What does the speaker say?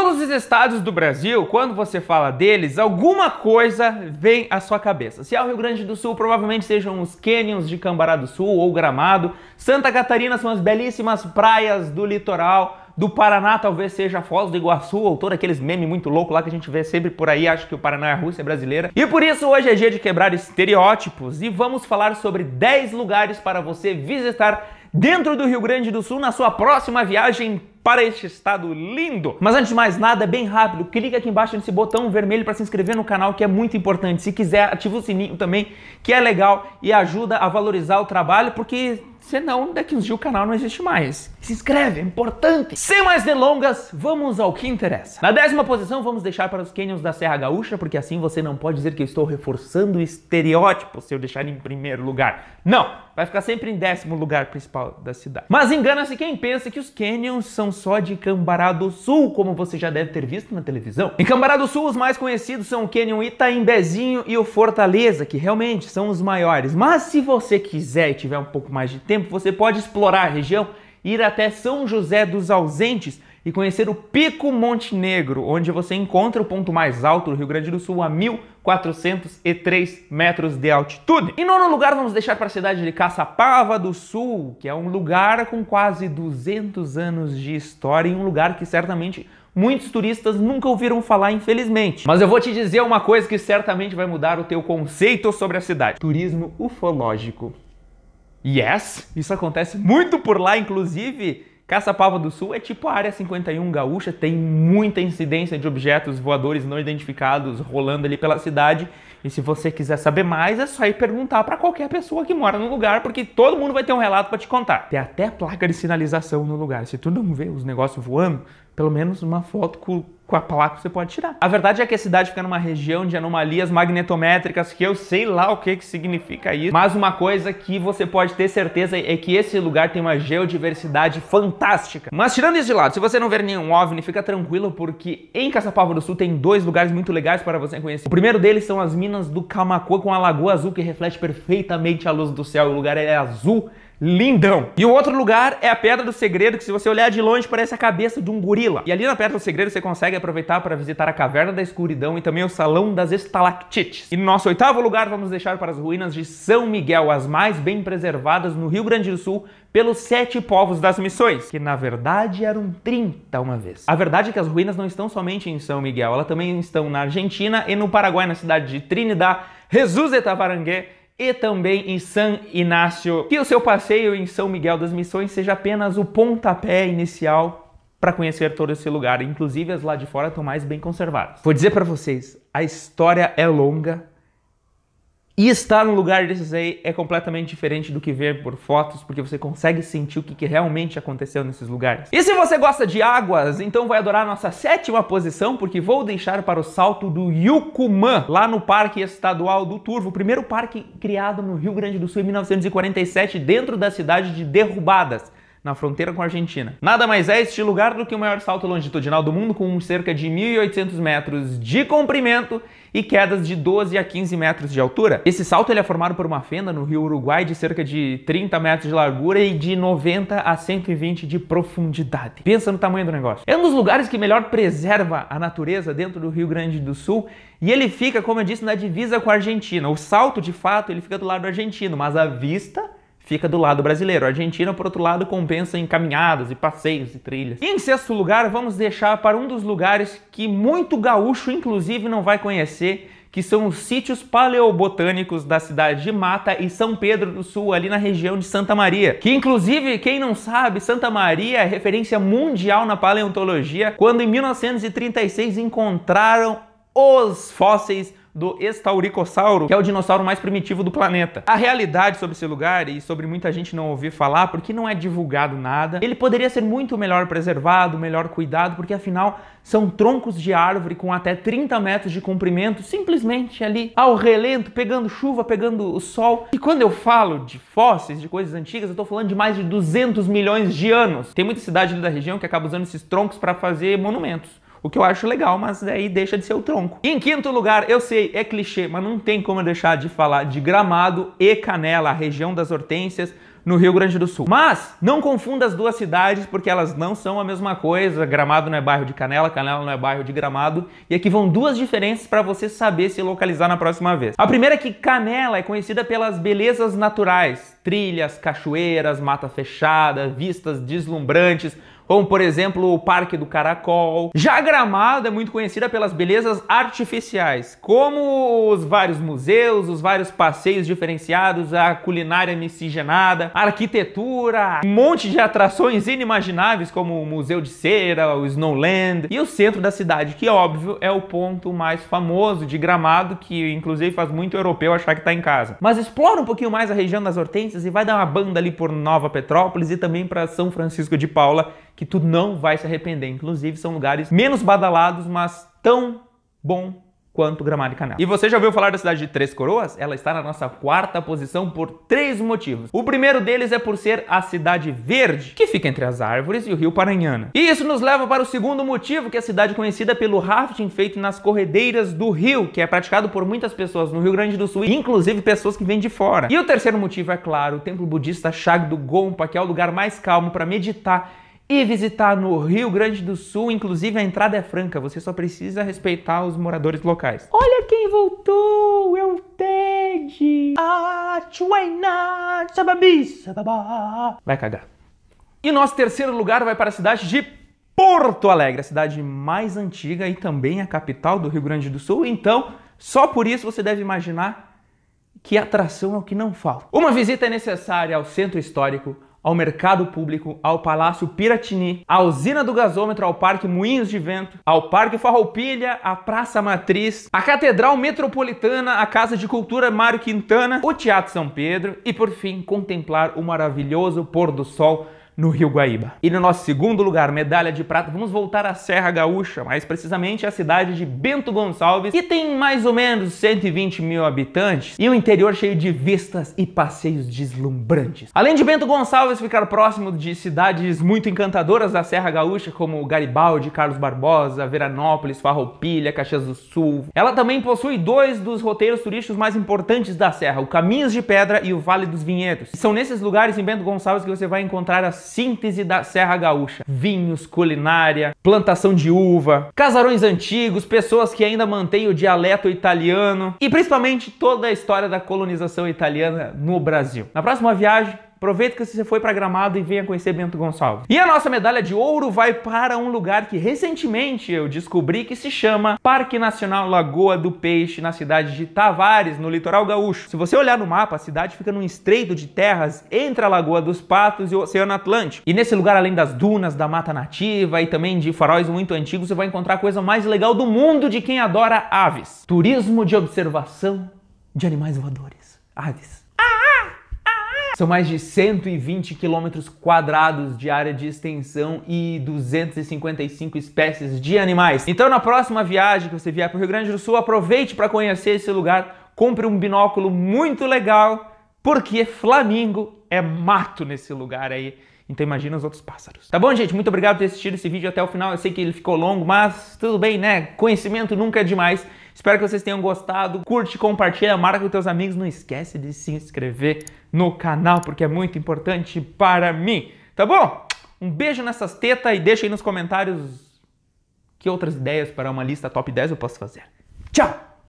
Todos os estados do Brasil, quando você fala deles, alguma coisa vem à sua cabeça. Se é o Rio Grande do Sul, provavelmente sejam os canyons de Cambará do Sul ou Gramado. Santa Catarina são as belíssimas praias do litoral. Do Paraná talvez seja Foz do Iguaçu ou todos aqueles memes muito loucos lá que a gente vê sempre por aí, acho que o Paraná é a Rússia brasileira. E por isso hoje é dia de quebrar estereótipos e vamos falar sobre 10 lugares para você visitar dentro do Rio Grande do Sul na sua próxima viagem para este estado lindo. Mas antes de mais nada, bem rápido, clique aqui embaixo nesse botão vermelho para se inscrever no canal, que é muito importante. Se quiser, ativa o sininho também, que é legal e ajuda a valorizar o trabalho, porque senão daqui uns dias o canal não existe mais. Se inscreve, é importante. Sem mais delongas, vamos ao que interessa. Na décima posição, vamos deixar para os canyons da Serra Gaúcha, porque assim você não pode dizer que eu estou reforçando o estereótipo se eu deixar em primeiro lugar. Não, vai ficar sempre em décimo lugar principal da cidade. Mas engana-se quem pensa que os canyons são só de Cambará do Sul, como você já deve ter visto na televisão. Em Cambará do Sul, os mais conhecidos são o Canyon Itaimbezinho e o Fortaleza, que realmente são os maiores. Mas se você quiser e tiver um pouco mais de tempo, você pode explorar a região ir até São José dos Ausentes e conhecer o Pico Monte Negro, onde você encontra o ponto mais alto do Rio Grande do Sul a 1403 metros de altitude. Em nono lugar, vamos deixar para a cidade de Caçapava do Sul, que é um lugar com quase 200 anos de história e um lugar que certamente muitos turistas nunca ouviram falar, infelizmente. Mas eu vou te dizer uma coisa que certamente vai mudar o teu conceito sobre a cidade: turismo ufológico. Yes, isso acontece muito por lá, inclusive. Caçapava do Sul é tipo a área 51 gaúcha, tem muita incidência de objetos voadores não identificados rolando ali pela cidade. E se você quiser saber mais, é só ir perguntar para qualquer pessoa que mora no lugar, porque todo mundo vai ter um relato para te contar. Tem até placa de sinalização no lugar. Se tu não vê os negócios voando, pelo menos uma foto com com a placa você pode tirar. A verdade é que a cidade fica numa região de anomalias magnetométricas que eu sei lá o que, que significa isso, mas uma coisa que você pode ter certeza é que esse lugar tem uma geodiversidade fantástica. Mas tirando isso de lado, se você não ver nenhum OVNI, fica tranquilo porque em Caçapava do Sul tem dois lugares muito legais para você conhecer. O primeiro deles são as minas do Camacuã com a lagoa azul que reflete perfeitamente a luz do céu. O lugar é azul lindão. E o outro lugar é a Pedra do Segredo, que se você olhar de longe parece a cabeça de um gorila. E ali na Pedra do Segredo você consegue aproveitar para visitar a Caverna da Escuridão e também o Salão das Estalactites. E no nosso oitavo lugar vamos deixar para as ruínas de São Miguel, as mais bem preservadas no Rio Grande do Sul pelos sete povos das missões, que na verdade eram 30 uma vez. A verdade é que as ruínas não estão somente em São Miguel, elas também estão na Argentina e no Paraguai, na cidade de Trinidad, Jesus Tabarangué e também em San Inácio. Que o seu passeio em São Miguel das Missões seja apenas o pontapé inicial para conhecer todo esse lugar. Inclusive as lá de fora estão mais bem conservadas. Vou dizer para vocês, a história é longa, e estar num lugar desses aí é completamente diferente do que ver por fotos, porque você consegue sentir o que, que realmente aconteceu nesses lugares. E se você gosta de águas, então vai adorar nossa sétima posição, porque vou deixar para o salto do Yucumã, lá no Parque Estadual do Turvo, o primeiro parque criado no Rio Grande do Sul em 1947, dentro da cidade de Derrubadas na fronteira com a Argentina. Nada mais é este lugar do que o maior salto longitudinal do mundo, com cerca de 1.800 metros de comprimento e quedas de 12 a 15 metros de altura. Esse salto ele é formado por uma fenda no rio Uruguai de cerca de 30 metros de largura e de 90 a 120 de profundidade. Pensa no tamanho do negócio. É um dos lugares que melhor preserva a natureza dentro do Rio Grande do Sul e ele fica, como eu disse, na divisa com a Argentina. O salto, de fato, ele fica do lado argentino, mas a vista fica do lado brasileiro. A Argentina, por outro lado, compensa em caminhadas e passeios e trilhas. E em sexto lugar, vamos deixar para um dos lugares que muito gaúcho, inclusive, não vai conhecer, que são os sítios paleobotânicos da cidade de Mata e São Pedro do Sul, ali na região de Santa Maria. Que inclusive, quem não sabe, Santa Maria é referência mundial na paleontologia, quando em 1936 encontraram os fósseis do Estauricossauro, que é o dinossauro mais primitivo do planeta. A realidade sobre esse lugar, e sobre muita gente não ouvir falar, porque não é divulgado nada, ele poderia ser muito melhor preservado, melhor cuidado, porque afinal são troncos de árvore com até 30 metros de comprimento, simplesmente ali ao relento, pegando chuva, pegando o sol. E quando eu falo de fósseis, de coisas antigas, eu estou falando de mais de 200 milhões de anos. Tem muita cidade da região que acaba usando esses troncos para fazer monumentos. O que eu acho legal, mas aí deixa de ser o tronco. Em quinto lugar, eu sei, é clichê, mas não tem como deixar de falar de Gramado e Canela, a região das hortênsias, no Rio Grande do Sul. Mas não confunda as duas cidades porque elas não são a mesma coisa. Gramado não é bairro de Canela, Canela não é bairro de Gramado. E aqui vão duas diferenças para você saber se localizar na próxima vez. A primeira é que Canela é conhecida pelas belezas naturais, trilhas, cachoeiras, mata fechada, vistas deslumbrantes, como por exemplo o Parque do Caracol. Já Gramado é muito conhecida pelas belezas artificiais, como os vários museus, os vários passeios diferenciados, a culinária miscigenada, a arquitetura, um monte de atrações inimagináveis como o Museu de Cera, o Snowland e o centro da cidade, que óbvio é o ponto mais famoso de Gramado, que inclusive faz muito europeu achar que está em casa. Mas explora um pouquinho mais a região das Hortênsias e vai dar uma banda ali por Nova Petrópolis e também para São Francisco de Paula, que tu não vai se arrepender. Inclusive, são lugares menos badalados, mas tão bom quanto Gramado e Canela. E você já ouviu falar da cidade de Três Coroas? Ela está na nossa quarta posição por três motivos. O primeiro deles é por ser a cidade verde, que fica entre as árvores e o rio Paranhana. E isso nos leva para o segundo motivo, que é a cidade conhecida pelo rafting feito nas corredeiras do rio, que é praticado por muitas pessoas no Rio Grande do Sul, inclusive pessoas que vêm de fora. E o terceiro motivo é claro, o templo budista Chag do Gompa, que é o lugar mais calmo para meditar e visitar no Rio Grande do Sul. Inclusive, a entrada é franca, você só precisa respeitar os moradores locais. Olha quem voltou! É o Ted! Ah, vai cagar. E nosso terceiro lugar vai para a cidade de Porto Alegre, a cidade mais antiga e também a capital do Rio Grande do Sul. Então, só por isso você deve imaginar que atração é o que não falta. Uma visita é necessária ao centro histórico, ao mercado público, ao Palácio Piratini, à usina do gasômetro, ao Parque Moinhos de Vento, ao Parque Farroupilha, à Praça Matriz, à Catedral Metropolitana, à Casa de Cultura Mário Quintana, o Teatro São Pedro e, por fim, contemplar o maravilhoso pôr do sol no Rio Guaíba. E no nosso segundo lugar, medalha de prata, vamos voltar à Serra Gaúcha, mais precisamente à cidade de Bento Gonçalves, que tem mais ou menos 120 mil habitantes e um interior cheio de vistas e passeios deslumbrantes. Além de Bento Gonçalves ficar próximo de cidades muito encantadoras da Serra Gaúcha, como Garibaldi, Carlos Barbosa, Veranópolis, Farroupilha, Caxias do Sul, ela também possui dois dos roteiros turísticos mais importantes da Serra, o Caminhos de Pedra e o Vale dos Vinhedos. São nesses lugares em Bento Gonçalves que você vai encontrar as síntese da Serra Gaúcha: vinhos, culinária, plantação de uva, casarões antigos, pessoas que ainda mantêm o dialeto italiano e principalmente toda a história da colonização italiana no Brasil. Na próxima viagem, Aproveita que você foi para Gramado e venha conhecer Bento Gonçalves. E a nossa medalha de ouro vai para um lugar que recentemente eu descobri que se chama Parque Nacional Lagoa do Peixe, na cidade de Tavares, no litoral gaúcho. Se você olhar no mapa, a cidade fica num estreito de terras entre a Lagoa dos Patos e o Oceano Atlântico. E nesse lugar, além das dunas, da mata nativa e também de faróis muito antigos, você vai encontrar a coisa mais legal do mundo de quem adora aves. Turismo de observação de animais voadores. Aves. São mais de 120 quilômetros quadrados de área de extensão e 255 espécies de animais. Então, na próxima viagem que você vier para o Rio Grande do Sul, aproveite para conhecer esse lugar, compre um binóculo muito legal, porque flamingo é mato nesse lugar aí. Então imagina os outros pássaros. Tá bom, gente? Muito obrigado por ter assistido esse vídeo até o final. Eu sei que ele ficou longo, mas tudo bem, né? Conhecimento nunca é demais. Espero que vocês tenham gostado. Curte, compartilha, marca com teus amigos. Não esquece de se inscrever no canal, porque é muito importante para mim. Tá bom? Um beijo nessas tetas e deixa aí nos comentários que outras ideias para uma lista top 10 eu posso fazer. Tchau!